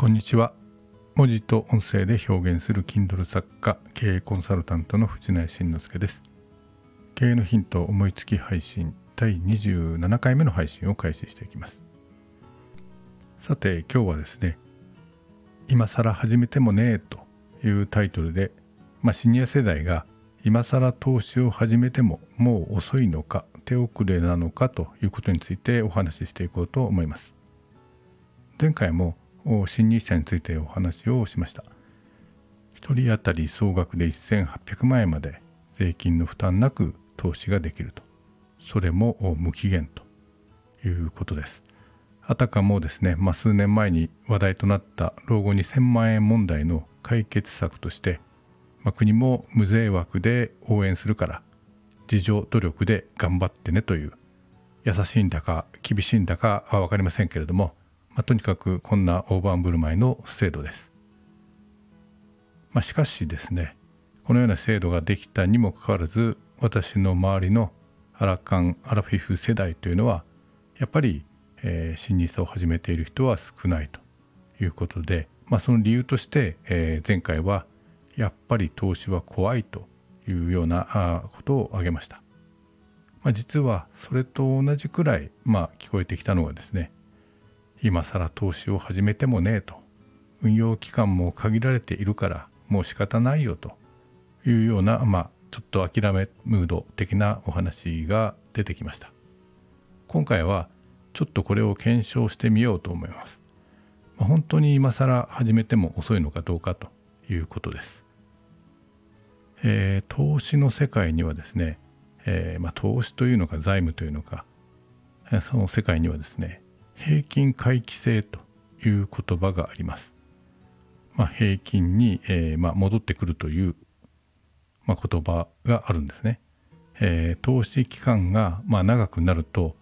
こんにちは。文字と音声で表現する Kindle 作家経営コンサルタントの藤内慎之介です。経営のヒント思いつき配信第27回目の配信を開始していきます。さて今日はですね今更始めてもねえというタイトルで、まあ、シニア世代が今更投資を始めてももう遅いのか手遅れなのかということについてお話ししていこうと思います。前回も新 NISA についてお話をしました。1人当たり総額で1800万円まで税金の負担なく投資ができると。それも無期限ということです。あたかもですね、まあ、数年前に話題となった老後2000万円問題の解決策として、まあ、国も無税枠で応援するから自助努力で頑張ってねという優しいんだか厳しいんだかは分かりませんけれどもまあ、とにかくこんな大盤振る舞いの制度です。まあ、しかしですねこのような制度ができたにもかかわらず私の周りのアラカンアラフィフ世代というのはやっぱり、えー、新日を始めている人は少ないということで、まあ、その理由として、えー、前回はやっぱり投資は怖いというようなことを挙げました。まあ、実はそれと同じくらい、まあ、聞こえてきたのがですね今更投資を始めてもねえと。運用期間も限られているからもう仕方ないよと。いうようなまあちょっと諦めムード的なお話が出てきました。今回はちょっとこれを検証してみようと思います、まあ、本当に今更始めても遅いのかどうかということです、えー、投資の世界にはですね、えー、まあ、投資というのか財務というのかその世界にはですね平均回帰性という言葉があります。まあ、平均に、えー、まあ、戻ってくるという、まあ、言葉があるんですね。えー、投資期間が、まあ、長くなると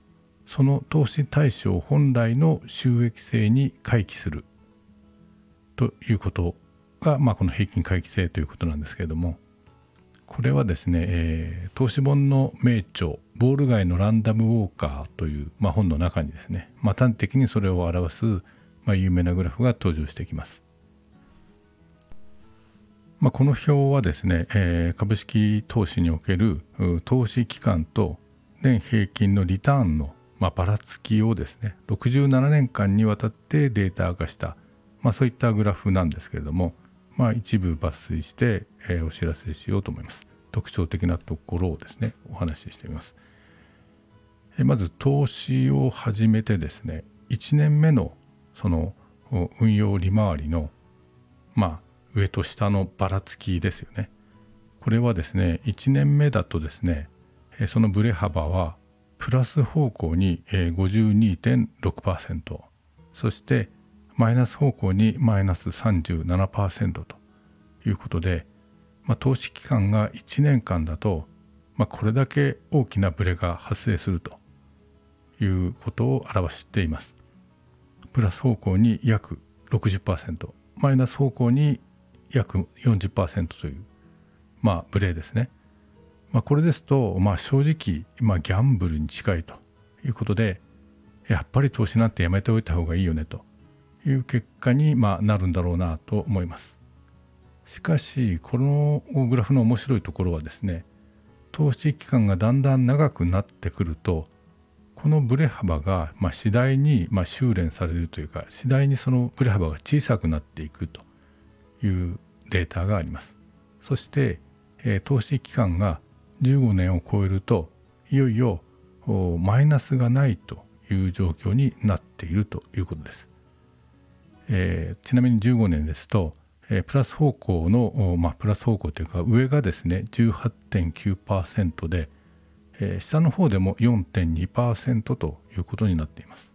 その投資対象本来の収益性に回帰するということが、まあ、この平均回帰性ということなんですけれどもこれはですね、えー、投資本の名著「ボール街のランダムウォーカー」という、まあ、本の中にですね、まあ、端的にそれを表す、まあ、有名なグラフが登場してきます。まあ、この表はですね、えー、株式投資における投資期間と年平均のリターンの、まあ、ばらつきをですね67年間にわたってデータ化した、まあ、そういったグラフなんですけれども、まあ、一部抜粋して、えー、お知らせしようと思います。特徴的なところをですねお話ししてみます。まず投資を始めてですね1年目のその運用利回りのまあ上と下のばらつきですよね。これはですね1年目だとですねそのブレ幅はプラス方向に52.6%そしてマイナス方向にマイナス37%ということで、まあ、投資期間が1年間だと、まあ、これだけ大きなブレが発生するということを表しています。プラス方向に約60%マイナス方向に約40%という、まあ、ブレですね。まあ、これですと、まあ、正直、まあ、ギャンブルに近いということでやっぱり投資なんてやめておいた方がいいよねという結果に、まあ、なるんだろうなと思います。しかしこのグラフの面白いところはですね投資期間がだんだん長くなってくるとこのブレ幅が、まあ、次第に、まあ、修練されるというか次第にそのブレ幅が小さくなっていくというデータがあります。そして、えー、投資期間が15年を超えるといよいよマイナスがないという状況になっているということです。えー、ちなみに15年ですと、えー、プラス方向の、まあ、プラス方向というか上がですね18.9%で、えー、下の方でも4.2%ということになっています。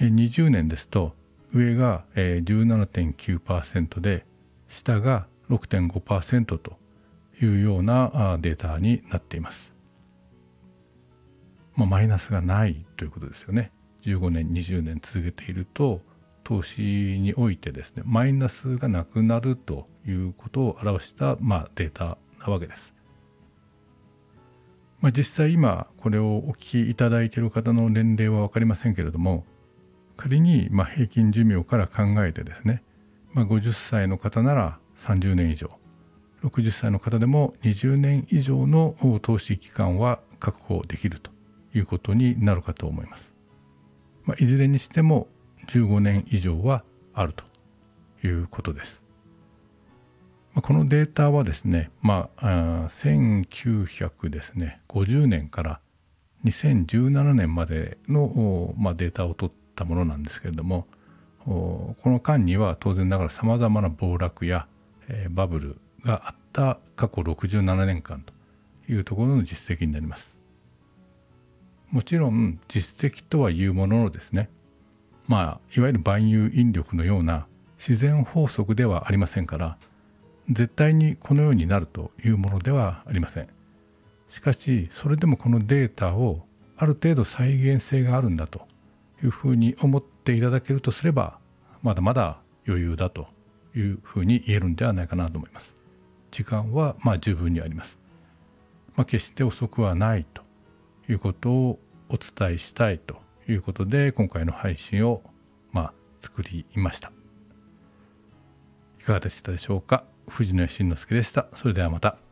えー、20年ですと上が、えー、17.9%で下が6.5%というようなデータになっています。まあ、マイナスがないということですよね。15年20年続けていると投資においてですねマイナスがなくなるということを表した、まあ、データなわけです。まあ、実際今これをお聞きいただいている方の年齢は分かりませんけれども仮にま平均寿命から考えてですね、まあ、50歳の方なら30年以上60歳の方でも20年以上の投資期間は確保できるということになるかと思います。まあ、いずれにしても15年以上はあるということです。このデータはですね、まあ、1900ですね50年から2017年までの、まあ、データを取ったものなんですけれどもこの間には当然ながらさまざまな暴落や、えー、バブルがあった過去67年間というところの実績になります。もちろん実績とはいうもののですねまあいわゆる万有引力のような自然法則ではありませんから絶対にこのようになるというものではありません。しかしそれでもこのデータをある程度再現性があるんだというふうに思っていただけるとすればまだまだ余裕だというふうに言えるんではないかなと思います。時間はまあ十分にあります。まあ、決して遅くはないということをお伝えしたいということで今回の配信をまあ作りました。いかがでしたでしょうか？藤野慎之介でした。それではまた。